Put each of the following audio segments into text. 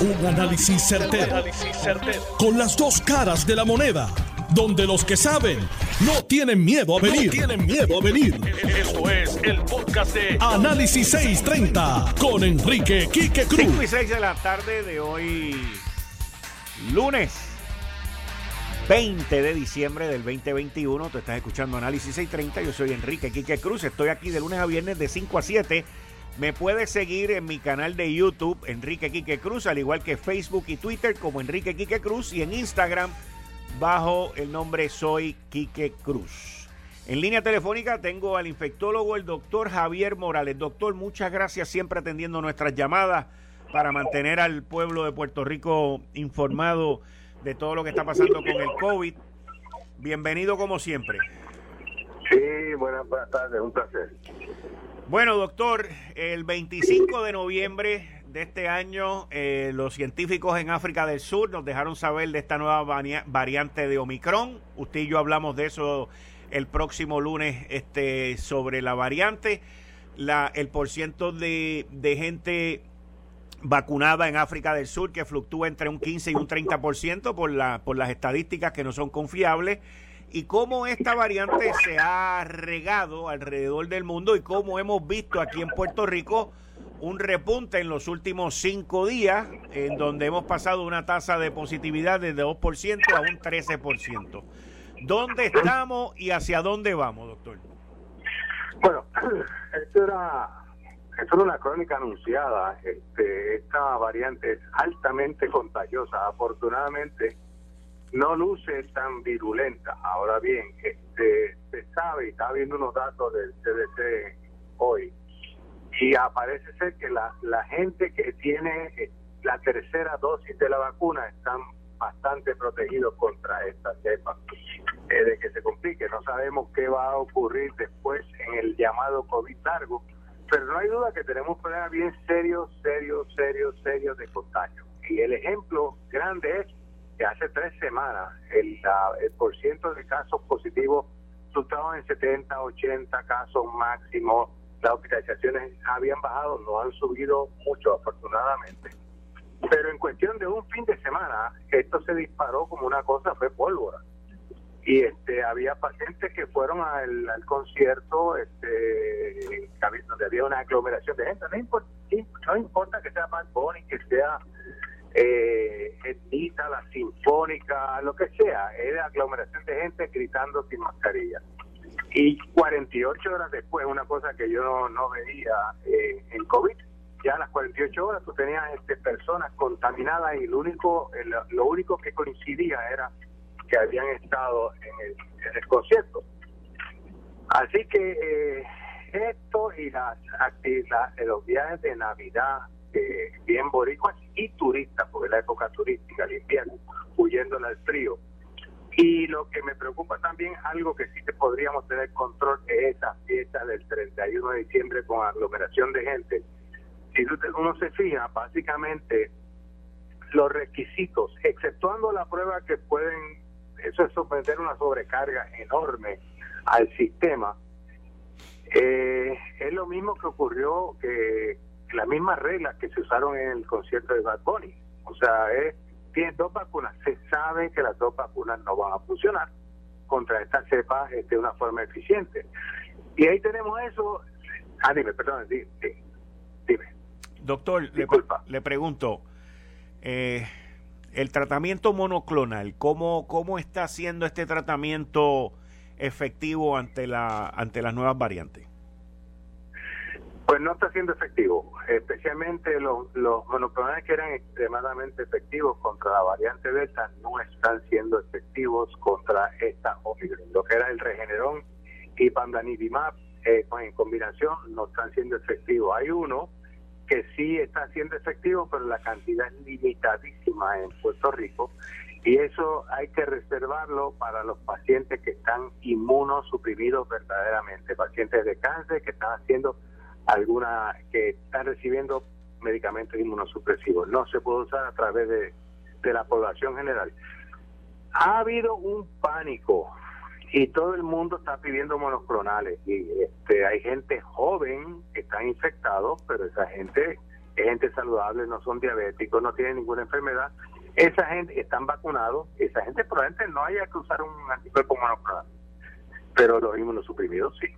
Un análisis certero, Con las dos caras de la moneda. Donde los que saben no tienen miedo a venir. tienen miedo a venir. Esto es el podcast de Análisis 630 con Enrique Quique Cruz. 5 y 6 de la tarde de hoy, lunes 20 de diciembre del 2021. Tú estás escuchando Análisis 630. Yo soy Enrique Quique Cruz. Estoy aquí de lunes a viernes de 5 a 7 me puedes seguir en mi canal de YouTube, Enrique Quique Cruz, al igual que Facebook y Twitter como Enrique Quique Cruz y en Instagram bajo el nombre Soy Quique Cruz. En línea telefónica tengo al infectólogo, el doctor Javier Morales. Doctor, muchas gracias siempre atendiendo nuestras llamadas para mantener al pueblo de Puerto Rico informado de todo lo que está pasando con el COVID. Bienvenido como siempre. Sí, buenas, tardes, un placer. Bueno, doctor, el 25 de noviembre de este año, eh, los científicos en África del Sur nos dejaron saber de esta nueva variante de Omicron. Usted y yo hablamos de eso el próximo lunes este, sobre la variante. La, el porciento de, de gente vacunada en África del Sur que fluctúa entre un 15 y un 30% por, la, por las estadísticas que no son confiables y cómo esta variante se ha regado alrededor del mundo y cómo hemos visto aquí en Puerto Rico un repunte en los últimos cinco días, en donde hemos pasado una tasa de positividad desde 2% a un 13%. ¿Dónde estamos y hacia dónde vamos, doctor? Bueno, esto era, esto era una crónica anunciada. Este, esta variante es altamente contagiosa. Afortunadamente, no luce tan virulenta. Ahora bien, este, se sabe, y está viendo unos datos del CDC hoy, y aparece ser que la, gente que tiene eh, la tercera dosis de la vacuna están bastante protegidos contra esta cepa. De que se complique, no sabemos qué va a ocurrir después en el llamado COVID largo, pero no hay duda que tenemos problemas bien serios, serios, serios, serios de contagio. Y el ejemplo grande es hace tres semanas el, el por ciento de casos positivos estaban en 70, 80 casos máximo. Las hospitalizaciones habían bajado, no han subido mucho afortunadamente. Pero en cuestión de un fin de semana, esto se disparó como una cosa, fue pólvora. Y este había pacientes que fueron al, concierto este donde había una aglomeración de gente. No importa, no importa que sea más Bunny, que sea eh, etnita, la sinfónica, lo que sea, era aglomeración de gente gritando sin mascarilla. Y 48 horas después, una cosa que yo no, veía eh, en COVID, ya a las 48 horas tú tenías este, personas contaminadas y lo único, lo único que coincidía era que habían estado en el, concierto. Así que eh, esto y las actividades, los viajes de Navidad, eh, bien boricuas y turistas, porque la época turística, el invierno, huyéndole al frío. Y lo que me preocupa también, algo que sí que podríamos tener control, es esa fiesta del 31 de diciembre con aglomeración de gente. Si uno se fija, básicamente los requisitos, exceptuando la prueba que pueden, eso es someter una sobrecarga enorme al sistema, eh, es lo mismo que ocurrió que las mismas reglas que se usaron en el concierto de Bad Bunny. O sea, es, tiene dos vacunas. Se sabe que las dos vacunas no van a funcionar contra esta cepa de una forma eficiente. Y ahí tenemos eso. Ah, dime, perdón, dime. Doctor, le, le, pregunto, eh, el tratamiento monoclonal, ¿cómo, ¿cómo está siendo este tratamiento efectivo ante, la, ante las nuevas variantes? Pues no está siendo efectivo, especialmente los, los monoclonales que eran extremadamente efectivos contra la variante Delta no están siendo efectivos contra esta Omicron. Lo que era el Regeneron y Pandanivimab eh, en combinación no están siendo efectivos. Hay uno que sí está siendo efectivo, pero la cantidad es limitadísima en Puerto Rico y eso hay que reservarlo para los pacientes que están inmunosuprimidos verdaderamente, pacientes de cáncer que están haciendo alguna que están recibiendo medicamentos inmunosupresivos. No se puede usar a través de, la población general. Ha habido un pánico y todo el mundo está pidiendo monoclonales y este hay gente joven que está infectado, pero esa gente es gente saludable, no son diabéticos, no tienen ninguna enfermedad. Esa gente están vacunados, esa gente probablemente no haya que usar un anticuerpo monoclonal, pero los inmunosuprimidos sí.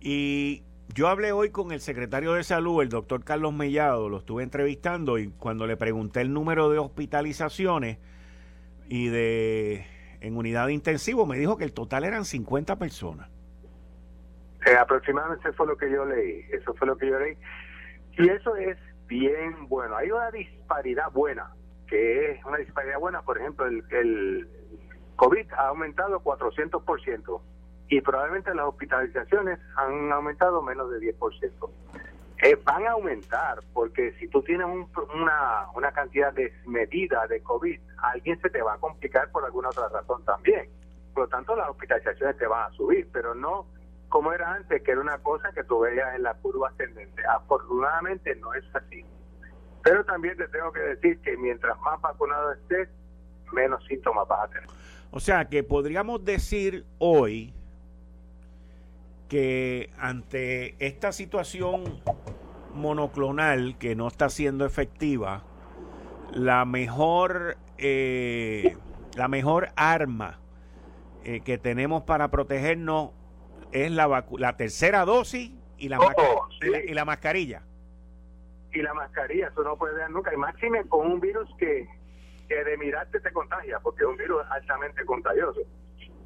Y yo hablé hoy con el secretario de salud, el doctor Carlos Mellado, lo estuve entrevistando y cuando le pregunté el número de hospitalizaciones y de en unidad de intensivo, me dijo que el total eran 50 personas. Eh, aproximadamente fue lo que yo leí, eso fue lo que yo leí. Y eso es bien bueno. Hay una disparidad buena, que es una disparidad buena, por ejemplo, el, el COVID ha aumentado 400% y probablemente las hospitalizaciones han aumentado menos de 10%. Eh, van a aumentar porque si tú tienes una, una cantidad desmedida de COVID, alguien se te va a complicar por alguna otra razón también. Por lo tanto, las hospitalizaciones te van a subir, pero no como era antes, que era una cosa que tú veías en la curva ascendente. Afortunadamente no es así. Pero también te tengo que decir que mientras más vacunado estés, menos síntomas vas a tener. O sea que podríamos decir hoy que ante esta situación monoclonal que no está siendo efectiva, la mejor, eh, la mejor arma eh, que tenemos para protegernos es la, la tercera dosis y la, oh, y, la, mascarilla. Y la mascarilla, eso no puede dar nunca. Y máxime con un virus que, que de mirarte te contagia, porque es un virus altamente contagioso.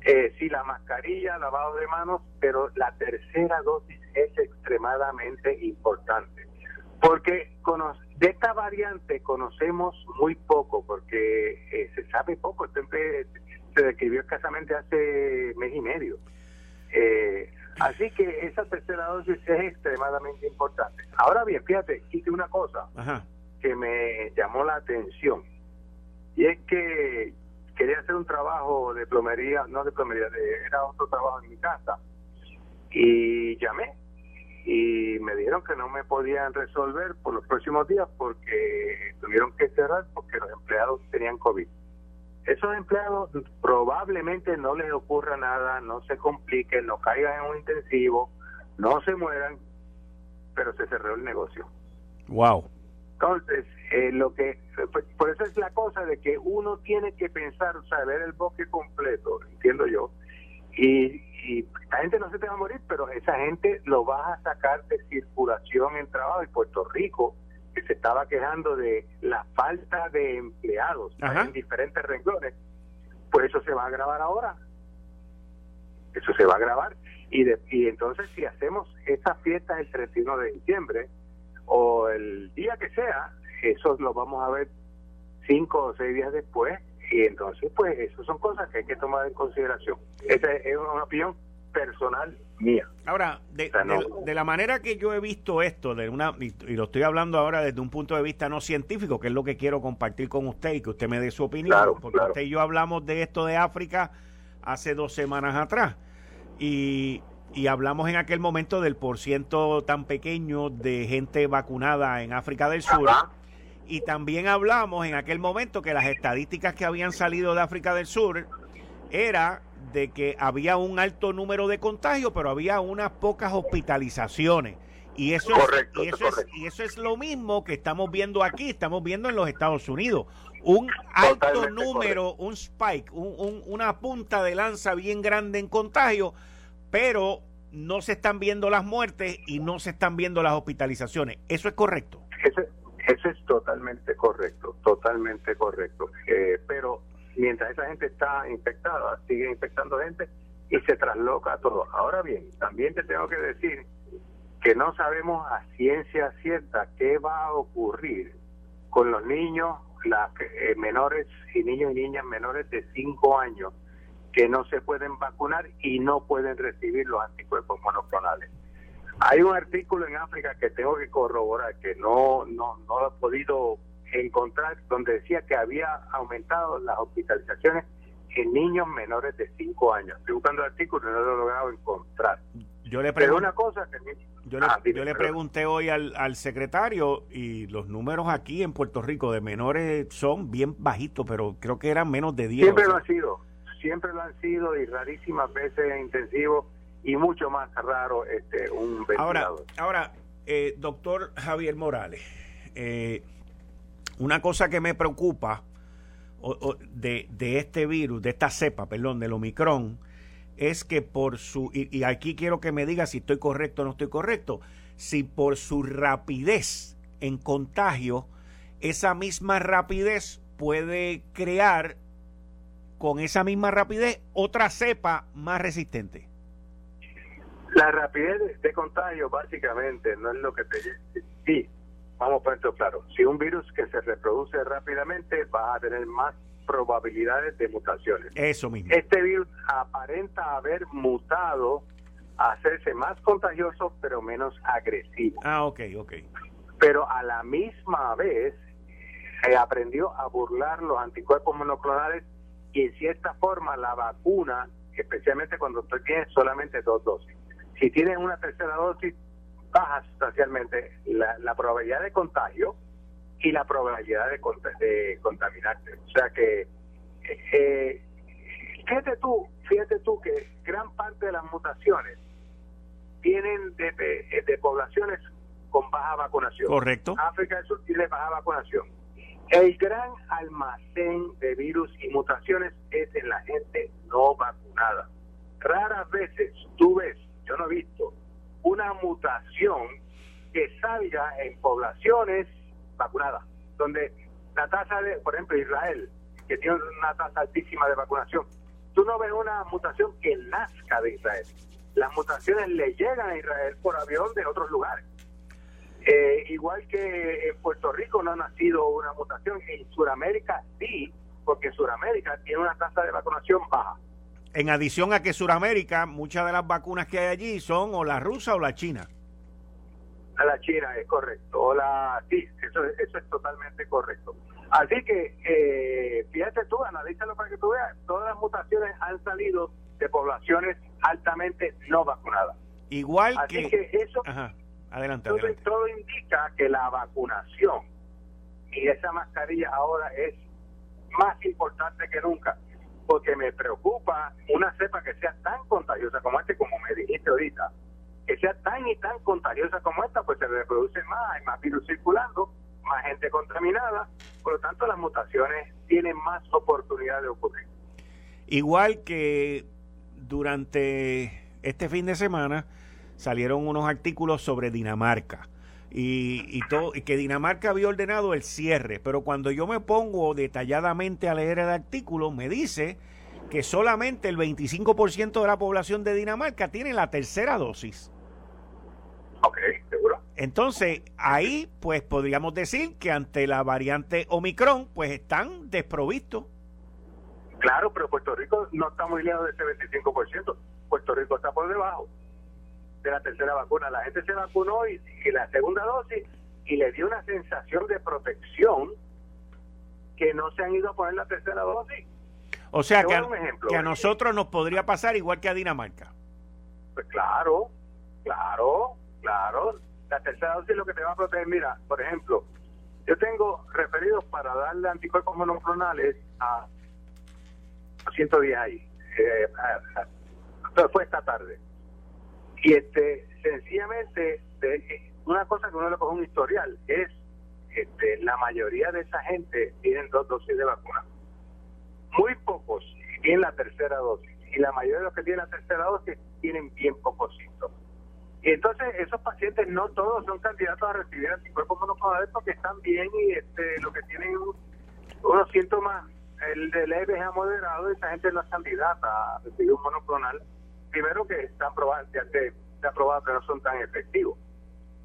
Eh, sí, la mascarilla, lavado de manos, pero la tercera dosis es extremadamente importante. Porque de esta variante conocemos muy poco, porque eh, se sabe poco. Siempre se describió escasamente hace mes y medio. Eh, así que esa tercera dosis es extremadamente importante. Ahora bien, fíjate, hice una cosa que me llamó la atención. Y es que quería hacer un trabajo de plomería, no de plomería, era otro trabajo en mi casa. Y llamé y me dijeron que no me podían resolver por los próximos días porque tuvieron que cerrar porque los empleados tenían COVID. Esos empleados probablemente no les ocurra nada, no se compliquen, no caigan en un intensivo, no se mueran, pero se cerró el negocio. Wow. Entonces, eh, lo que pues, por eso es la cosa de que uno tiene que pensar, o sea, ver el bosque completo, entiendo yo, y, y la gente no se te va a morir, pero esa gente lo vas a sacar de circulación en trabajo. Y Puerto Rico, que se estaba quejando de la falta de empleados en diferentes renglones, pues eso se va a grabar ahora. Eso se va a grabar. Y, de, y entonces si hacemos esa fiesta el 31 de diciembre, o el día que sea, eso lo vamos a ver cinco o seis días después y entonces pues eso son cosas que hay que tomar en consideración. Esa es una opinión personal mía. Ahora, de, la manera que yo he visto esto, de una y, lo estoy hablando ahora desde un punto de vista no científico, que es lo que quiero compartir con usted y que usted me dé su opinión, porque usted y yo hablamos de esto de África hace dos semanas atrás y y hablamos en aquel momento del porciento tan pequeño de gente vacunada en África del Sur. Y también hablamos en aquel momento que las estadísticas que habían salido de África del Sur era de que había un alto número de contagios, pero había unas pocas hospitalizaciones. Y eso, es, y, eso es, y eso es lo mismo que estamos viendo aquí, estamos viendo en los Estados Unidos. Un alto número, un spike, una punta de lanza bien grande en contagio, pero no se están viendo las muertes y no se están viendo las hospitalizaciones. ¿Eso es correcto? Eso es totalmente correcto, totalmente correcto. Eh, pero mientras esa gente está infectada, sigue infectando gente y se trasloca todo. Ahora bien, también te tengo que decir que no sabemos a ciencia cierta qué va a ocurrir con los niños, las eh, menores y niños y niñas menores de 5 años que no se pueden vacunar y no pueden recibir los anticuerpos monoclonales. Hay un artículo en África que tengo que corroborar, que no, no, no lo he podido encontrar, donde decía que había aumentado las hospitalizaciones en niños menores de 5 años. Estoy buscando el artículo y no lo he logrado encontrar. Yo le Pero una cosa yo le, ah, yo le pregunté hoy al, al, secretario y los números aquí en Puerto Rico de menores son bien bajitos, pero creo que eran menos de 10. Siempre lo ha sido siempre lo han sido y rarísimas veces intensivo y mucho más raro este un Ahora, ahora eh, doctor Javier Morales, eh, una cosa que me preocupa de, este virus, de esta cepa, perdón, del Omicron, es que por su, y, aquí quiero que me diga si estoy correcto o no estoy correcto, si por su rapidez en contagio, esa misma rapidez puede crear con esa misma rapidez otra cepa más resistente. La rapidez de contagio básicamente no es lo que te... Sí, vamos a ponerlo claro. Si un virus que se reproduce rápidamente va a tener más probabilidades de mutaciones. Eso mismo. Este virus aparenta haber mutado a hacerse más contagioso pero menos agresivo. Ah, ok, ok. Pero a la misma vez eh, aprendió a burlar los anticuerpos monoclonales y en cierta forma la vacuna, especialmente cuando tú tienes solamente dos dosis. Si tienes una tercera dosis, baja sustancialmente la, probabilidad de contagio y la probabilidad de, de contaminarte. O sea que, eh, fíjate tú, fíjate tú que gran parte de las mutaciones vienen de, de, poblaciones con baja vacunación. Correcto. África del Sur tiene baja vacunación. El gran almacén de virus y mutaciones es en la gente no vacunada. Raras veces tú ves yo no he visto una mutación que salga en poblaciones vacunadas, donde la tasa de, por ejemplo, Israel, que tiene una tasa altísima de vacunación, tú no ves una mutación que nazca de Israel. Las mutaciones le llegan a Israel por avión de otros lugares. Eh, igual que en Puerto Rico no ha nacido una mutación, en Sudamérica sí, porque Sudamérica tiene una tasa de vacunación baja. En adición a que Sudamérica, muchas de las vacunas que hay allí son o la rusa o la china. A la china, es correcto. O la, sí, eso, eso es totalmente correcto. Así que, eh, fíjate tú, analízalo para que tú veas. Todas las mutaciones han salido de poblaciones altamente no vacunadas. Igual Así que, eso, Adelante, todo, adelante. todo indica que la vacunación y esa mascarilla ahora es más importante que nunca porque me preocupa una cepa que sea tan contagiosa como este, como me dijiste ahorita, que sea tan y tan contagiosa como esta, pues se reproduce más, hay más virus circulando, más gente contaminada, por lo tanto las mutaciones tienen más oportunidad de ocurrir. Igual que durante este fin de semana salieron unos artículos sobre Dinamarca. Y, y, todo, y que Dinamarca había ordenado el cierre, pero cuando yo me pongo detalladamente a leer el artículo, me dice que solamente el 25% de la población de Dinamarca tiene la tercera dosis. Ok, seguro. Entonces, ahí pues podríamos decir que ante la variante Omicron, pues están desprovistos. Claro, pero Puerto Rico no está muy lejos de ese 25%. Puerto Rico está por debajo de la tercera vacuna. La gente se vacunó y, la segunda dosis y le dio una sensación de protección que no se han ido a poner la tercera dosis. O sea que a, que a, nosotros nos podría pasar igual que a Dinamarca. Pues claro, claro, claro. La tercera dosis es lo que te va a proteger. Mira, por ejemplo, yo tengo referidos para darle anticuerpos monoclonales a 110 ahí. Eh, fue esta tarde. Y este, sencillamente, una cosa que uno le coge un historial es este, la mayoría de esa gente tienen dos dosis de vacuna. Muy pocos tienen la tercera dosis. Y la mayoría de los que tienen la tercera dosis tienen bien pocos síntomas. Y entonces esos pacientes no todos son candidatos a recibir anticuerpos monoclonales porque están bien y este, lo que tienen unos síntomas el de leves a moderado, esa gente no es candidata a recibir un monoclonal primero que están probados, ya se, ha probado que no son tan efectivos.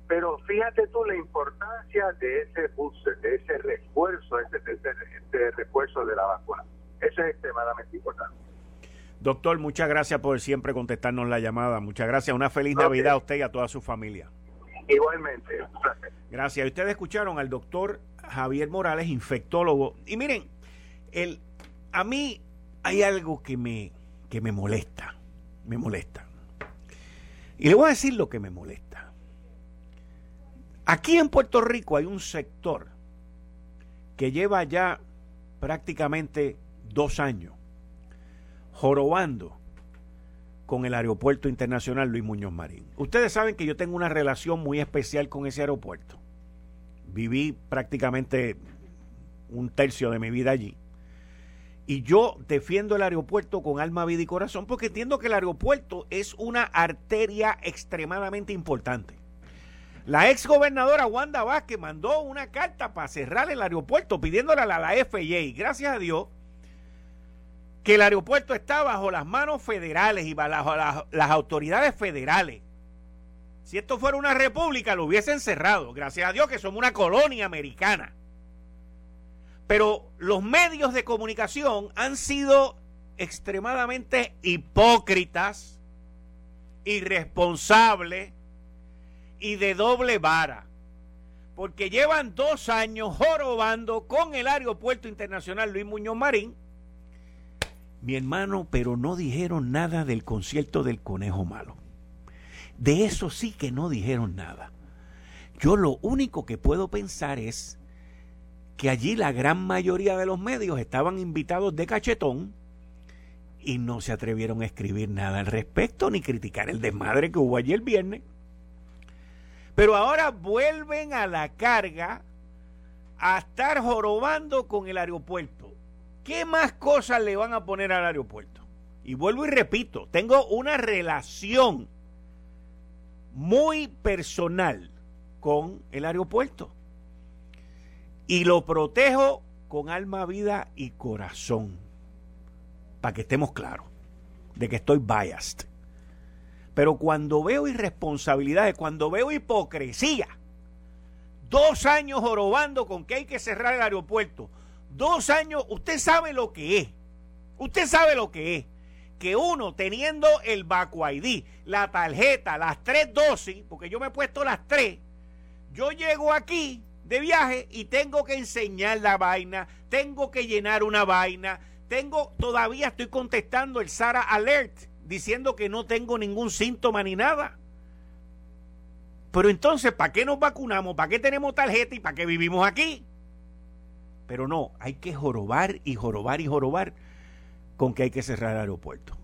Pero fíjate tú la importancia de ese booster, de ese refuerzo, ese, ese, refuerzo de la vacuna. Eso es extremadamente importante. Doctor, muchas gracias por siempre contestarnos la llamada. Muchas gracias. Una feliz Navidad a usted y a toda su familia. Igualmente. Gracias. Ustedes escucharon al doctor Javier Morales, infectólogo. Y miren, el, a mí hay algo que me, que me molesta me molesta. Y le voy a decir lo que me molesta. Aquí en Puerto Rico hay un sector que lleva ya prácticamente dos años jorobando con el Aeropuerto Internacional Luis Muñoz Marín. Ustedes saben que yo tengo una relación muy especial con ese aeropuerto. Viví prácticamente un tercio de mi vida allí. Y yo defiendo el aeropuerto con alma, vida y corazón porque entiendo que el aeropuerto es una arteria extremadamente importante. La ex gobernadora Wanda Vázquez mandó una carta para cerrar el aeropuerto pidiéndole a la, la FAA, gracias a Dios, que el aeropuerto está bajo las manos federales y bajo las, las autoridades federales. Si esto fuera una república, lo hubiesen cerrado. Gracias a Dios que somos una colonia americana. Pero los medios de comunicación han sido extremadamente hipócritas, irresponsables y de doble vara. Porque llevan dos años jorobando con el Aeropuerto Internacional Luis Muñoz Marín. Mi hermano, pero no dijeron nada del concierto del conejo malo. De eso sí que no dijeron nada. Yo lo único que puedo pensar es que allí la gran mayoría de los medios estaban invitados de cachetón y no se atrevieron a escribir nada al respecto ni criticar el desmadre que hubo allí el viernes. Pero ahora vuelven a la carga a estar jorobando con el aeropuerto. ¿Qué más cosas le van a poner al aeropuerto? Y vuelvo y repito, tengo una relación muy personal con el aeropuerto y lo protejo con alma, vida y corazón. Para que estemos claros de que estoy biased. Pero cuando veo irresponsabilidades, cuando veo hipocresía, dos años jorobando con que hay que cerrar el aeropuerto, dos años, usted sabe lo que es. Usted sabe lo que es. Que uno teniendo el Baco ID, la tarjeta, las tres dosis, porque yo me he puesto las tres, yo llego aquí de viaje y tengo que enseñar la vaina, tengo que llenar una vaina, tengo, todavía estoy contestando el Sara Alert diciendo que no tengo ningún síntoma ni nada. Pero entonces, ¿para qué nos vacunamos? ¿Para qué tenemos tarjeta y para qué vivimos aquí? Pero no, hay que jorobar y jorobar y jorobar con que hay que cerrar el aeropuerto.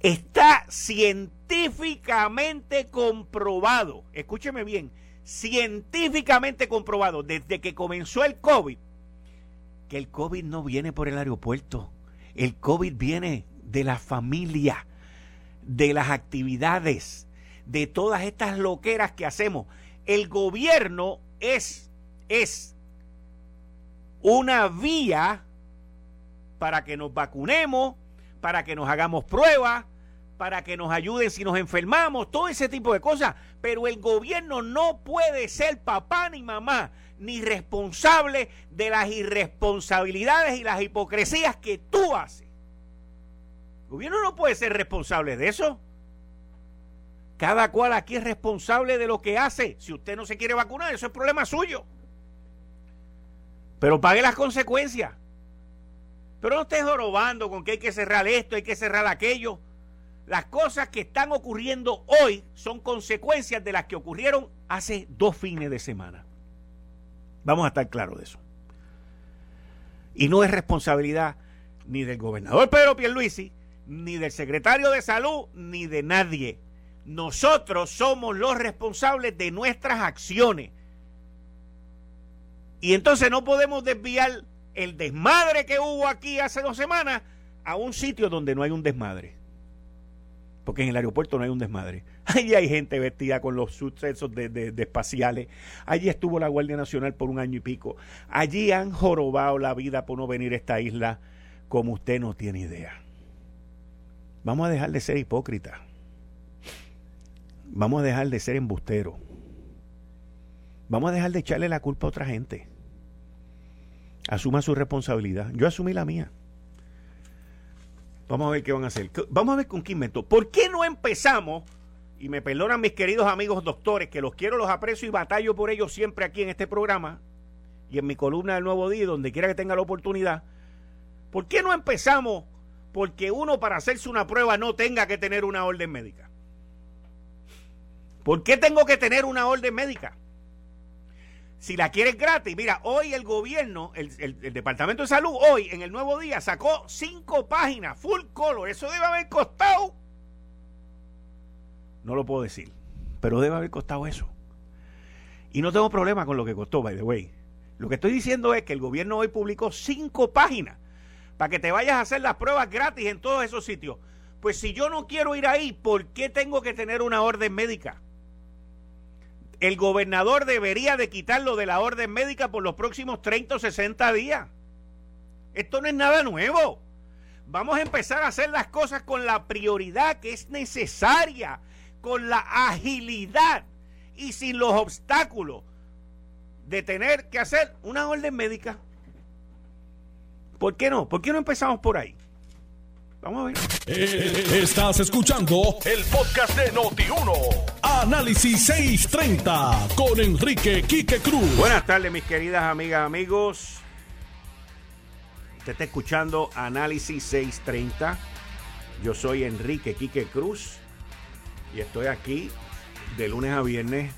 Está científicamente comprobado, escúcheme bien, científicamente comprobado desde que comenzó el COVID que el COVID no viene por el aeropuerto. El COVID viene de la familia, de las actividades, de todas estas loqueras que hacemos. El gobierno es, es una vía para que nos vacunemos, para que nos hagamos pruebas, para que nos ayuden si nos enfermamos, todo ese tipo de cosas. Pero el gobierno no puede ser papá ni mamá, ni responsable de las irresponsabilidades y las hipocresías que tú haces. El gobierno no puede ser responsable de eso. Cada cual aquí es responsable de lo que hace. Si usted no se quiere vacunar, eso es problema suyo. Pero pague las consecuencias. Pero no estés jorobando con que hay que cerrar esto, hay que cerrar aquello. Las cosas que están ocurriendo hoy son consecuencias de las que ocurrieron hace dos fines de semana. Vamos a estar claros de eso. Y no es responsabilidad ni del gobernador Pedro Pierluisi, ni del secretario de salud, ni de nadie. Nosotros somos los responsables de nuestras acciones. Y entonces no podemos desviar el desmadre que hubo aquí hace dos semanas a un sitio donde no hay un desmadre porque en el aeropuerto no hay un desmadre. Allí hay gente vestida con los sucesos de, espaciales. Allí estuvo la Guardia Nacional por un año y pico. Allí han jorobado la vida por no venir a esta isla como usted no tiene idea. Vamos a dejar de ser hipócritas. Vamos a dejar de ser embusteros. Vamos a dejar de echarle la culpa a otra gente. Asuma su responsabilidad. Yo asumí la mía. Vamos a ver qué van a hacer. Vamos a ver con qué invento. ¿Por qué no empezamos? Y me perdonan mis queridos amigos doctores, que los quiero, los aprecio y batallo por ellos siempre aquí en este programa y en mi columna del Nuevo Día, donde quiera que tenga la oportunidad. ¿Por qué no empezamos? Porque uno para hacerse una prueba no tenga que tener una orden médica. ¿Por qué tengo que tener una orden médica? Si la quieres gratis, mira, hoy el gobierno, el, Departamento de Salud, hoy en el nuevo día sacó cinco páginas, full color. Eso debe haber costado No lo puedo decir. Pero debe haber costado eso. Y no tengo problema con lo que costó, by the way. Lo que estoy diciendo es que el gobierno hoy publicó cinco páginas para que te vayas a hacer las pruebas gratis en todos esos sitios. Pues si yo no quiero ir ahí, ¿por qué tengo que tener una orden médica? El gobernador debería de quitarlo de la orden médica por los próximos 30 o 60 días. Esto no es nada nuevo. Vamos a empezar a hacer las cosas con la prioridad que es necesaria, con la agilidad y sin los obstáculos de tener que hacer una orden médica. ¿Por qué no? ¿Por qué no empezamos por ahí? Vamos a ver. Eh, estás escuchando el podcast de Noti1. Análisis 630 con Enrique Quique Cruz. Buenas tardes, mis queridas amigas, amigos. Usted está escuchando Análisis 630. Yo soy Enrique Quique Cruz y estoy aquí de lunes a viernes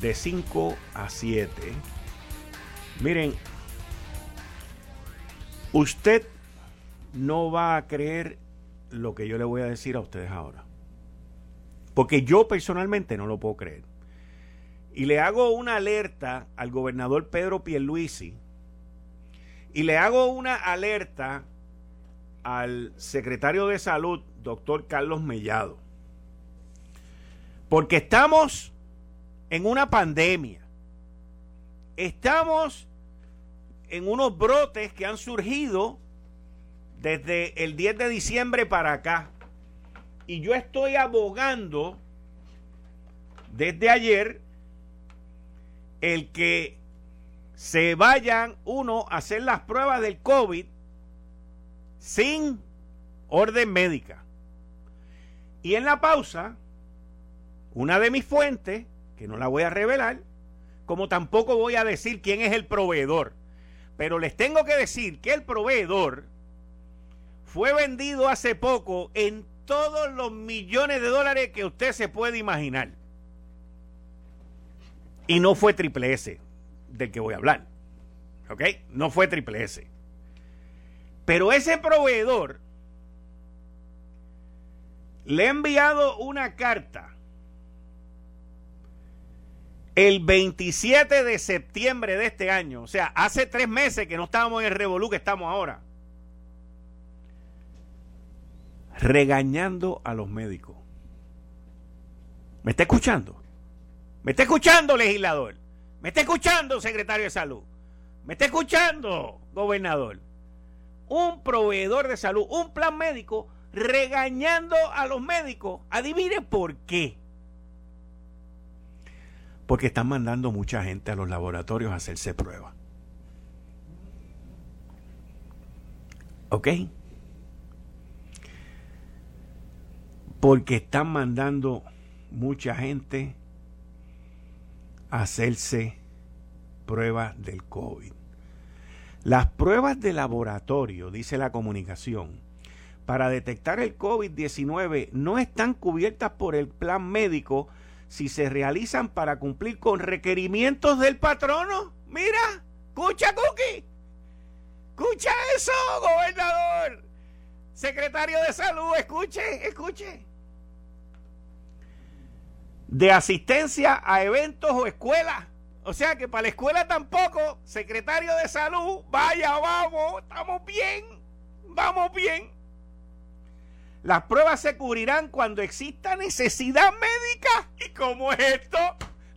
de 5 a 7. Miren, usted no va a creer lo que yo le voy a decir a ustedes ahora. Porque yo personalmente no lo puedo creer. Y le hago una alerta al gobernador Pedro Pierluisi y le hago una alerta al secretario de salud, doctor Carlos Mellado. Porque estamos en una pandemia. Estamos en unos brotes que han surgido desde el 10 de diciembre para acá. Y yo estoy abogando desde ayer el que se vayan uno a hacer las pruebas del COVID sin orden médica. Y en la pausa, una de mis fuentes, que no la voy a revelar, como tampoco voy a decir quién es el proveedor, pero les tengo que decir que el proveedor fue vendido hace poco en todos los millones de dólares que usted se puede imaginar. Y no fue triple S del que voy a hablar. ¿Ok? No fue triple S. Pero ese proveedor le ha enviado una carta el 27 de septiembre de este año. O sea, hace tres meses que no estábamos en el revolú que estamos ahora regañando a los médicos. ¿Me está escuchando? ¿Me está escuchando, legislador? ¿Me está escuchando, secretario de salud? ¿Me está escuchando, gobernador? Un proveedor de salud, un plan médico, regañando a los médicos. Adivine por qué. Porque están mandando mucha gente a los laboratorios a hacerse pruebas. ¿Ok? Porque están mandando mucha gente a hacerse pruebas del COVID. Las pruebas de laboratorio, dice la comunicación, para detectar el COVID-19 no están cubiertas por el plan médico si se realizan para cumplir con requerimientos del patrono. Mira, escucha, Cookie. Escucha eso, gobernador. Secretario de Salud, escuche, escuche de asistencia a eventos o escuelas. O sea que para la escuela tampoco, secretario de salud, vaya, vamos, estamos bien, vamos bien. Las pruebas se cubrirán cuando exista necesidad médica. ¿Y cómo es esto?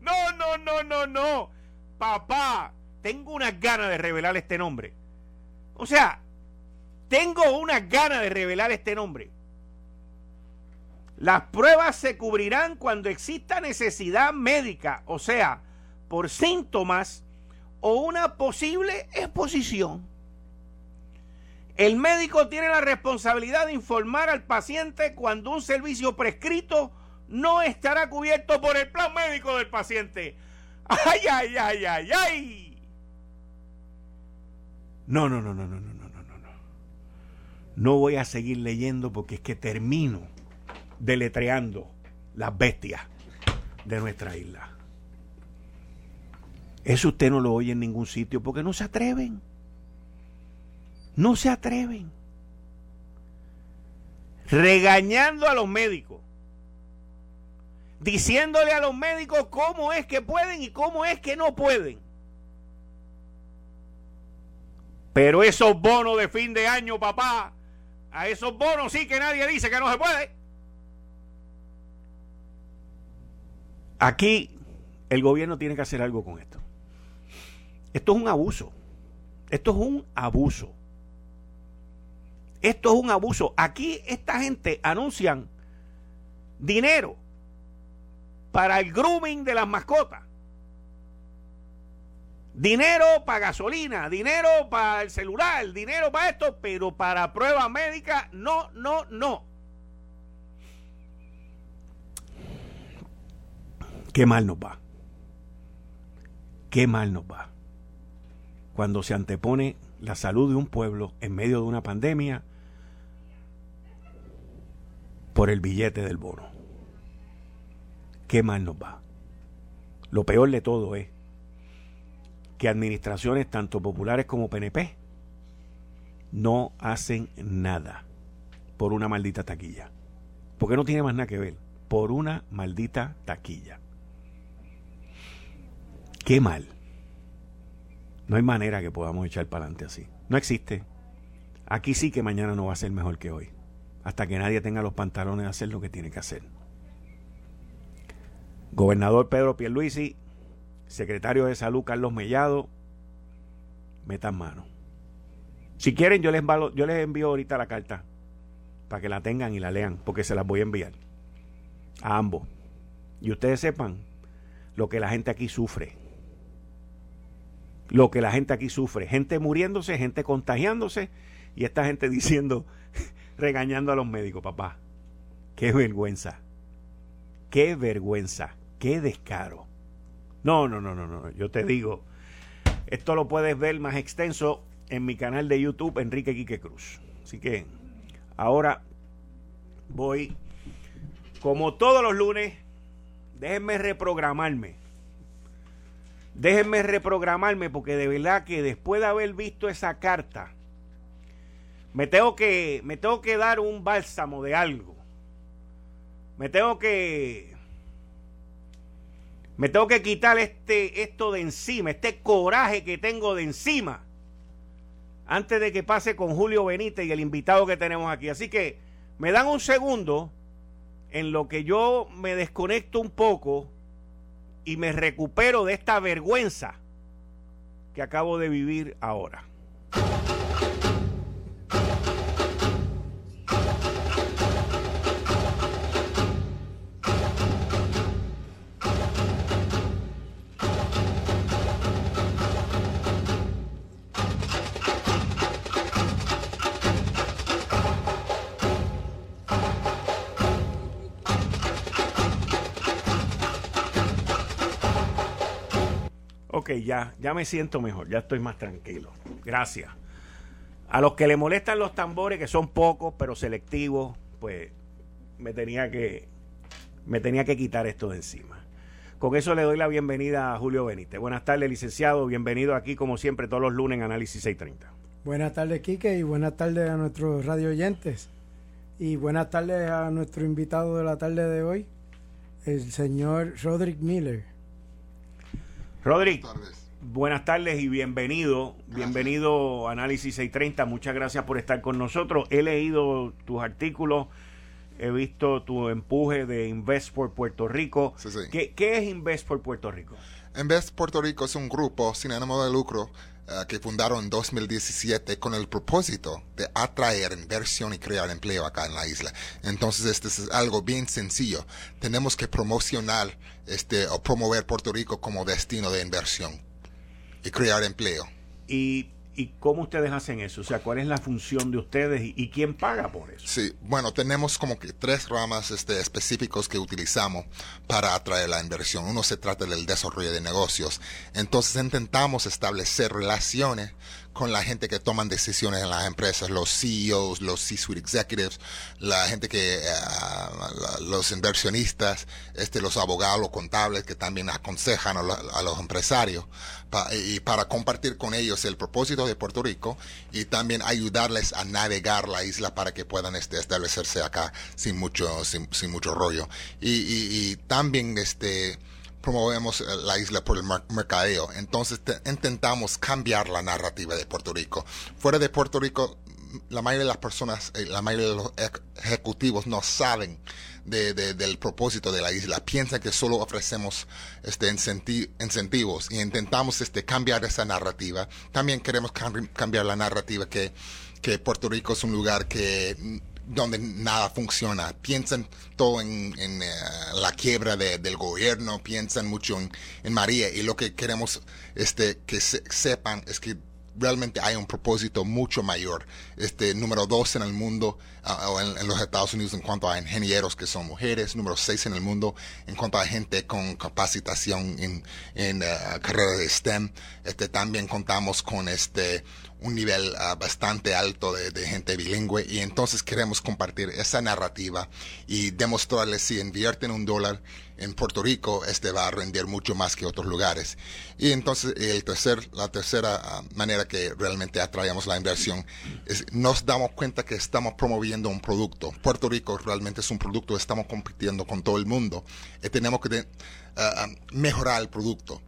No, no, no, no, no. Papá, tengo unas ganas de revelar este nombre. O sea, tengo unas ganas de revelar este nombre. Las pruebas se cubrirán cuando exista necesidad médica, o sea, por síntomas o una posible exposición. El médico tiene la responsabilidad de informar al paciente cuando un servicio prescrito no estará cubierto por el plan médico del paciente. ¡Ay, ay, ay, ay, ay! No, no, no, no, no, no, no, no, no. No voy a seguir leyendo porque es que termino deletreando las bestias de nuestra isla. Eso usted no lo oye en ningún sitio porque no se atreven. No se atreven. Regañando a los médicos. diciéndole a los médicos cómo es que pueden y cómo es que no pueden. Pero esos bonos de fin de año, papá, a esos bonos sí que nadie dice que no se puede. Aquí el gobierno tiene que hacer algo con esto. Esto es un abuso. Esto es un abuso. Esto es un abuso. Aquí esta gente anuncian dinero para el grooming de las mascotas. Dinero para gasolina, dinero para el celular, dinero para esto, pero para pruebas médicas, no, no, no. Qué mal nos va. Qué mal nos va. Cuando se antepone la salud de un pueblo en medio de una pandemia por el billete del bono. Qué mal nos va. Lo peor de todo es que administraciones tanto populares como PNP no hacen nada por una maldita taquilla. Porque no tiene más nada que ver. Por una maldita taquilla. Qué mal. No hay manera que podamos echar para adelante así. No existe. Aquí sí que mañana no va a ser mejor que hoy. Hasta que nadie tenga los pantalones de hacer lo que tiene que hacer. Gobernador Pedro Pierluisi, secretario de Salud Carlos Mellado, metan mano. Si quieren, yo les, yo les envío ahorita la carta para que la tengan y la lean, porque se las voy a enviar a ambos. Y ustedes sepan lo que la gente aquí sufre lo que la gente aquí sufre. Gente muriéndose, gente contagiándose y esta gente diciendo, regañando a los médicos, papá. Qué vergüenza. Qué vergüenza. Qué descaro. No, no, no, no, no. Yo te digo, esto lo puedes ver más extenso en mi canal de YouTube, Enrique Quique Cruz. Así que ahora voy, como todos los lunes, déjenme reprogramarme Déjenme reprogramarme porque de verdad que después de haber visto esa carta, me tengo que, me tengo que dar un bálsamo de algo. Me tengo que, me tengo que quitar este, esto de encima, este coraje que tengo de encima, antes de que pase con Julio Benítez y el invitado que tenemos aquí. Así que me dan un segundo en lo que yo me desconecto un poco y me recupero de esta vergüenza que acabo de vivir ahora. Ya, me siento mejor, ya estoy más tranquilo. Gracias. A los que le molestan los tambores, que son pocos, pero selectivos, pues me tenía que, me tenía que quitar esto de encima. Con eso le doy la bienvenida a Julio Benítez. Buenas tardes, licenciado. Bienvenido aquí, como siempre, todos los lunes en Análisis 630. Buenas tardes, Quique, y buenas tardes a nuestros radio oyentes. Y buenas tardes a nuestro invitado de la tarde de hoy, el señor Roderick Miller. Rodri, buenas tardes y bienvenido. Bienvenido a Análisis 630. Muchas gracias por estar con nosotros. He leído tus artículos, he visto tu empuje de Invest por Puerto Rico. ¿Qué, ¿Qué, es Invest por Puerto Rico? Invest Puerto Rico es un grupo sin ánimo de lucro que fundaron en 2017 con el propósito de atraer inversión y crear empleo acá en la isla. Entonces, este es algo bien sencillo. Tenemos que promocionar este, o promover Puerto Rico como destino de inversión y crear empleo. Y ¿Y cómo ustedes hacen eso? O sea, ¿cuál es la función de ustedes y, quién paga por eso? Sí, bueno, tenemos como que tres ramas este, específicos que utilizamos para atraer la inversión. Uno se trata del desarrollo de negocios. Entonces intentamos establecer relaciones con la gente que toman decisiones en las empresas, los CEOs, los C-suite executives, la gente que, eh, los inversionistas, este, los abogados, los contables que también aconsejan a, los empresarios y para compartir con ellos el propósito de Puerto Rico y también ayudarles a navegar la isla para que puedan este, establecerse acá sin mucho, sin, mucho rollo. Y, y, y también este, promovemos eh, la isla por el mercadeo. Entonces intentamos cambiar la narrativa de Puerto Rico. Fuera de Puerto Rico, la mayoría de las personas, eh, la mayoría de los ejecutivos no saben del propósito de la isla. Piensan que solo ofrecemos este incentivos y intentamos este, cambiar esa narrativa. También queremos cambiar la narrativa que, que Puerto Rico es un lugar que donde nada funciona. Piensan todo en, eh, la quiebra del gobierno, piensan mucho en, María y lo que queremos este, que sepan es que realmente hay un propósito mucho mayor. Este número dos en el mundo o en, los Estados Unidos en cuanto a ingenieros que son mujeres, número seis en el mundo en cuanto a gente con capacitación en, en uh, carrera de STEM. Este también contamos con este un nivel ah, bastante alto de, gente bilingüe y entonces queremos compartir esa narrativa y demostrarles si invierten un dólar en Puerto Rico, este va a rendir mucho más que otros lugares. Y entonces el tercer, la tercera ah, manera que realmente atraemos la inversión es nos damos cuenta que estamos promoviendo un producto. Puerto Rico realmente es un producto, estamos compitiendo con todo el mundo y tenemos que ah, mejorar el producto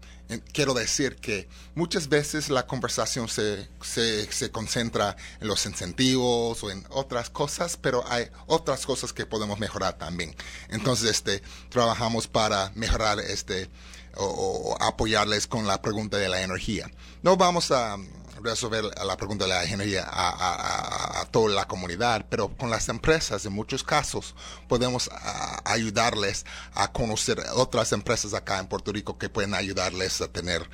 quiero decir que muchas veces la conversación se, se, concentra en los incentivos o en otras cosas, pero hay otras cosas que podemos mejorar también. Entonces, este, trabajamos para mejorar este, o apoyarles con la pregunta de la energía. No vamos a resolver la pregunta de la ingeniería a, toda la comunidad, pero con las empresas en muchos casos podemos ayudarles a conocer otras empresas acá en Puerto Rico que pueden ayudarles a tener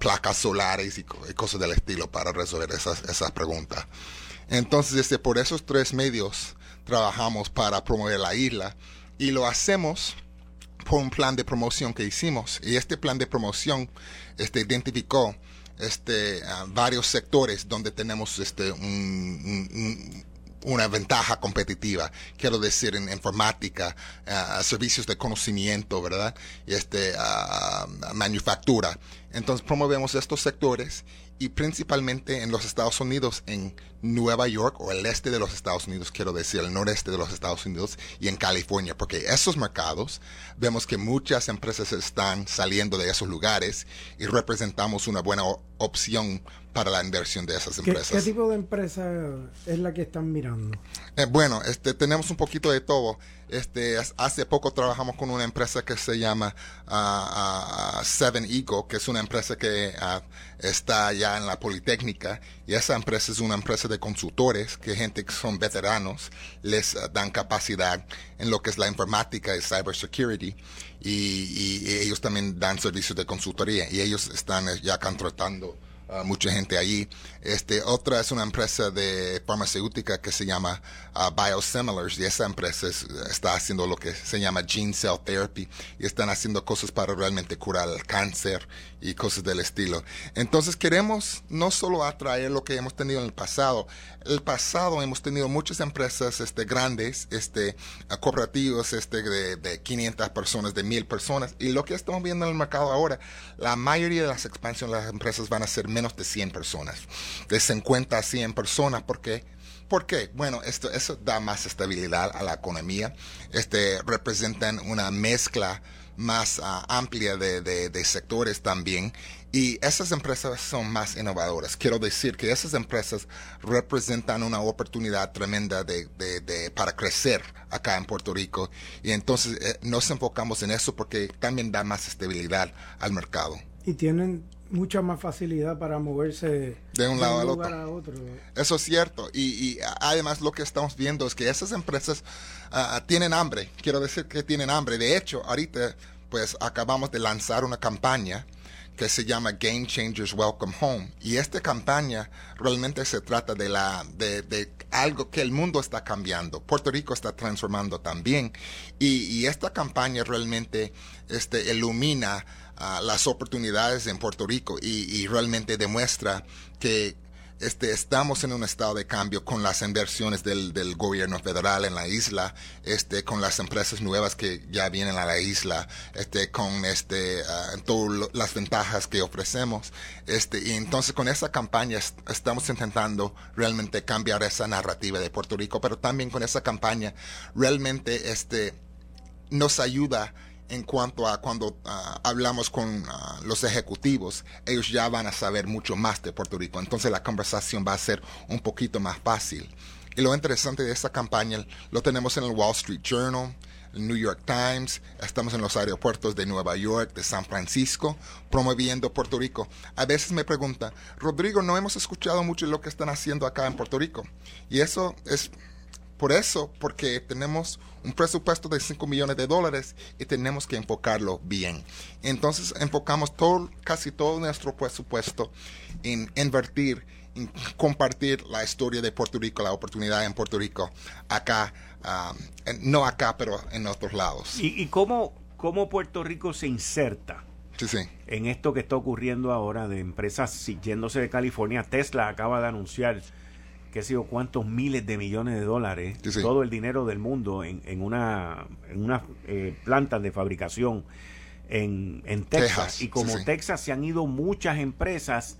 placas solares y, cosas del estilo para resolver esas, esas preguntas. Entonces, este, por esos tres medios trabajamos para promover la isla y lo hacemos por un plan de promoción que hicimos. Y este plan de promoción este, identificó este, varios sectores donde tenemos este, una ventaja competitiva, quiero decir, en informática, servicios de conocimiento, ¿verdad? Y este, manufactura. Entonces promovemos estos sectores y principalmente en los Estados Unidos, en Nueva York o el este de los Estados Unidos, quiero decir, el noreste de los Estados Unidos y en California, porque esos mercados vemos que muchas empresas están saliendo de esos lugares y representamos una buena opción para la inversión de esas empresas. ¿Qué, tipo de empresa es la que están mirando? Eh, bueno, este, tenemos un poquito de todo. Este, hace poco trabajamos con una empresa que se llama uh, Seven Eagle, que es una empresa que ah, está ya en la Politécnica, y esa empresa es una empresa de consultores, que gente que son veteranos, les dan capacidad en lo que es la informática y cybersecurity, y, y ellos también dan servicios de consultoría, y ellos están ya contratando mucha gente allí. Este, otra es una empresa de farmacéutica que se llama uh, Biosimilars y esa empresa está haciendo lo que se llama Gene Cell Therapy y están haciendo cosas para realmente curar el cáncer y cosas del estilo. Entonces queremos no solo atraer lo que hemos tenido en el pasado, el pasado hemos tenido muchas empresas este, grandes, este, cooperativos este, de, de 500 personas, de 1000 personas y lo que estamos viendo en el mercado ahora, la mayoría de las expansiones de las empresas van a ser menos de 100 personas, de 50 a 100 personas, porque ¿Por qué? Bueno, esto, eso da más estabilidad a la economía. Este, representan una mezcla más ah, amplia de, de, sectores también. Y esas empresas son más innovadoras. Quiero decir que esas empresas representan una oportunidad tremenda de para crecer acá en Puerto Rico. Y entonces eh, nos enfocamos en eso porque también da más estabilidad al mercado. Y tienen mucha más facilidad para moverse de un lado al otro. Eso es cierto. Y, además lo que estamos viendo es que esas empresas ah, ah, tienen hambre. Quiero decir que tienen hambre. De hecho, ahorita pues acabamos de lanzar una campaña que se llama Game Changers Welcome Home. Y esta campaña realmente se trata de, la, de, algo que el mundo está cambiando. Puerto Rico está transformando también. Y, y esta campaña realmente este, ilumina las oportunidades en Puerto Rico y, realmente demuestra que este, estamos en un estado de cambio con las inversiones del, del, gobierno federal en la isla, este, con las empresas nuevas que ya vienen a la isla, este, con este, uh, todas las ventajas que ofrecemos. Este, y entonces con esa campaña estamos intentando realmente cambiar esa narrativa de Puerto Rico, pero también con esa campaña realmente este, nos ayuda en cuanto a cuando ah, hablamos con ah, los ejecutivos, ellos ya van a saber mucho más de Puerto Rico. Entonces la conversación va a ser un poquito más fácil. Y lo interesante de esta campaña lo tenemos en el Wall Street Journal, el New York Times, estamos en los aeropuertos de Nueva York, de San Francisco, promoviendo Puerto Rico. A veces me pregunta, Rodrigo, no hemos escuchado mucho de lo que están haciendo acá en Puerto Rico. Y eso es por eso, porque tenemos un presupuesto de 5 millones de dólares y tenemos que enfocarlo bien. Entonces enfocamos todo, casi todo nuestro presupuesto en invertir, en compartir la historia de Puerto Rico, la oportunidad en Puerto Rico, acá, ah, no acá, pero en otros lados. ¿Y, cómo, cómo Puerto Rico se inserta? En esto que está ocurriendo ahora de empresas yéndose de California, Tesla acaba de anunciar qué sé yo, cuántos miles de millones de dólares, todo el dinero del mundo en, en una, en una eh, planta de fabricación en, en Texas. Y como Texas se han ido muchas empresas,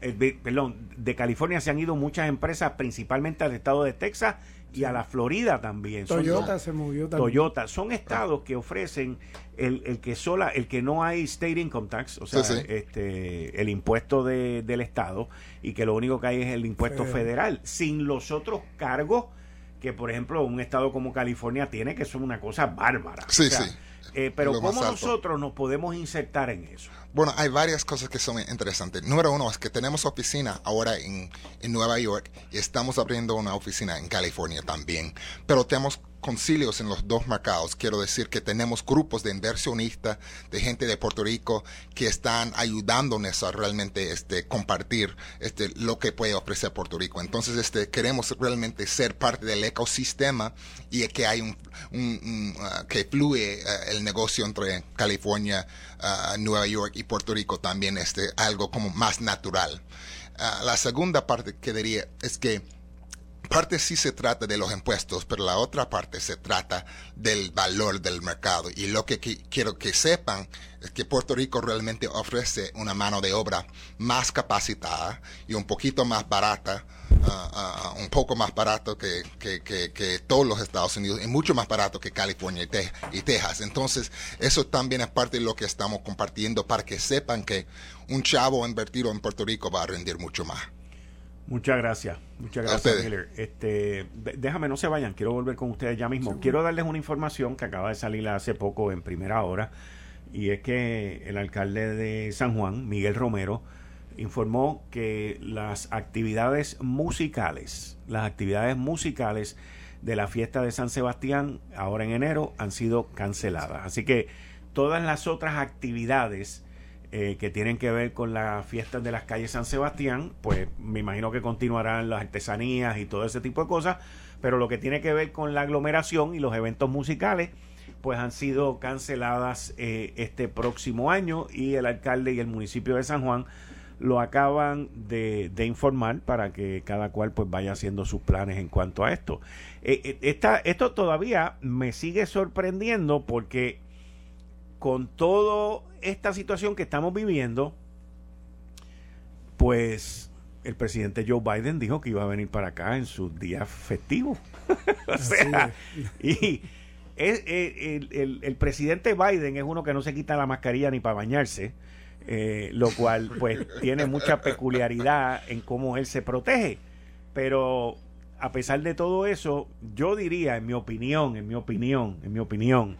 eh, perdón, de California se han ido muchas empresas, principalmente al estado de Texas y a la Florida también. Toyota se movió también. Toyota. Son estados que ofrecen el, el, que sola, el que no hay state income tax, o sea, este el impuesto de, del estado, y que lo único que hay es el impuesto federal, sin los otros cargos que, por ejemplo, un estado como California tiene, que son una cosa bárbara. Sí, sí. Eh, pero ¿cómo nosotros nos podemos insertar en eso? Bueno, hay varias cosas que son interesantes. Número uno es que tenemos oficina ahora en, en Nueva York y estamos abriendo una oficina en California también. Pero tenemos concilios en los dos mercados. Quiero decir que tenemos grupos de inversionistas, de gente de Puerto Rico que están ayudándonos a realmente este, compartir este, lo que puede ofrecer Puerto Rico. Entonces este, queremos realmente ser parte del ecosistema y que hay un, uh, que fluye uh, el negocio entre California, uh, Nueva York y Puerto Rico también este, algo como más natural. la segunda parte que diría es que parte sí se trata de los impuestos, pero la otra parte se trata del valor del mercado. Y lo que quiero que sepan es que Puerto Rico realmente ofrece una mano de obra más capacitada y un poquito más barata, ah, un poco más barato que, que, todos los Estados Unidos y mucho más barato que California y, y Texas. Entonces, eso también es parte de lo que estamos compartiendo para que sepan que un chavo invertido en Puerto Rico va a rendir mucho más. Muchas gracias, muchas gracias, Miller. Este, déjame, no se vayan, quiero volver con ustedes ya mismo. Quiero darles una información que acaba de salir hace poco en primera hora, y es que el alcalde de San Juan, Miguel Romero, informó que las actividades musicales, las actividades musicales de la fiesta de San Sebastián, ahora en enero, han sido canceladas. Así que todas las otras actividades eh, que tienen que ver con las fiestas de las calles San Sebastián, pues me imagino que continuarán las artesanías y todo ese tipo de cosas, pero lo que tiene que ver con la aglomeración y los eventos musicales, pues han sido canceladas eh, este próximo año y el alcalde y el municipio de San Juan lo acaban de, informar para que cada cual pues vaya haciendo sus planes en cuanto a esto. Eh, esto todavía me sigue sorprendiendo porque con toda esta situación que estamos viviendo, pues el presidente Joe Biden dijo que iba a venir para acá en sus días festivos. o sea, y el, presidente Biden es uno que no se quita la mascarilla ni para bañarse, eh, lo cual pues tiene mucha peculiaridad en cómo él se protege. Pero a pesar de todo eso, yo diría, en mi opinión, en mi opinión, en mi opinión,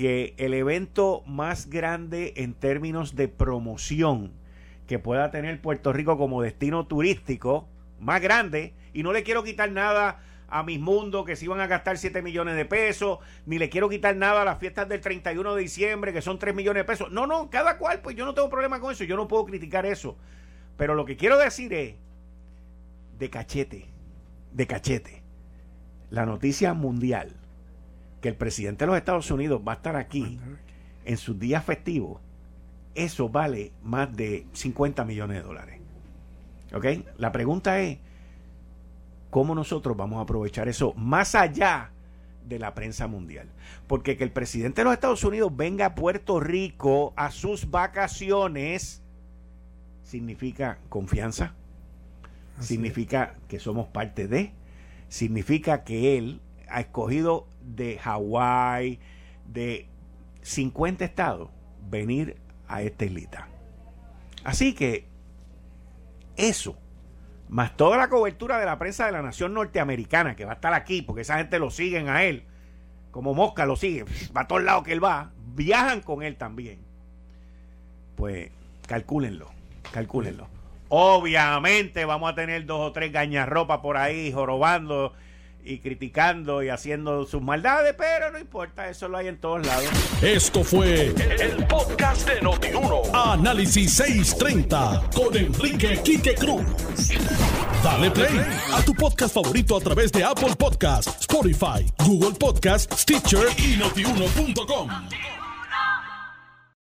que el evento más grande en términos de promoción que pueda tener Puerto Rico como destino turístico, más grande, y no le quiero quitar nada a mis mundos que se iban a gastar 7 millones de pesos, ni le quiero quitar nada a las fiestas del 31 de diciembre que son 3 millones de pesos. No, no, cada cual, pues yo no tengo problema con eso, yo no puedo criticar eso. Pero lo que quiero decir es, de cachete, de cachete, la noticia mundial que el presidente de los Estados Unidos va a estar aquí en sus días festivos, eso vale más de 50 millones de dólares. ¿Ok? La pregunta es, ¿cómo nosotros vamos a aprovechar eso más allá de la prensa mundial? Porque que el presidente de los Estados Unidos venga a Puerto Rico a sus vacaciones significa confianza, significa que somos parte de, significa que él ha escogido de Hawái, de 50 estados, venir a esta islita. Así que eso, más toda la cobertura de la prensa de la nación norteamericana, que va a estar aquí, porque esa gente lo siguen a él, como mosca lo sigue, va a todos lados que él va, viajan con él también. Pues calcúlenlo, calcúlenlo. Obviamente vamos a tener dos o tres gañarropas por ahí jorobando y criticando y haciendo sus maldades, pero no importa, eso lo hay en todos lados. Esto fue el, podcast de Notiuno. Análisis 630 con Enrique Quique Cruz. Dale play a tu podcast favorito a través de Apple Podcasts, Spotify, Google Podcasts, Stitcher y notiuno.com.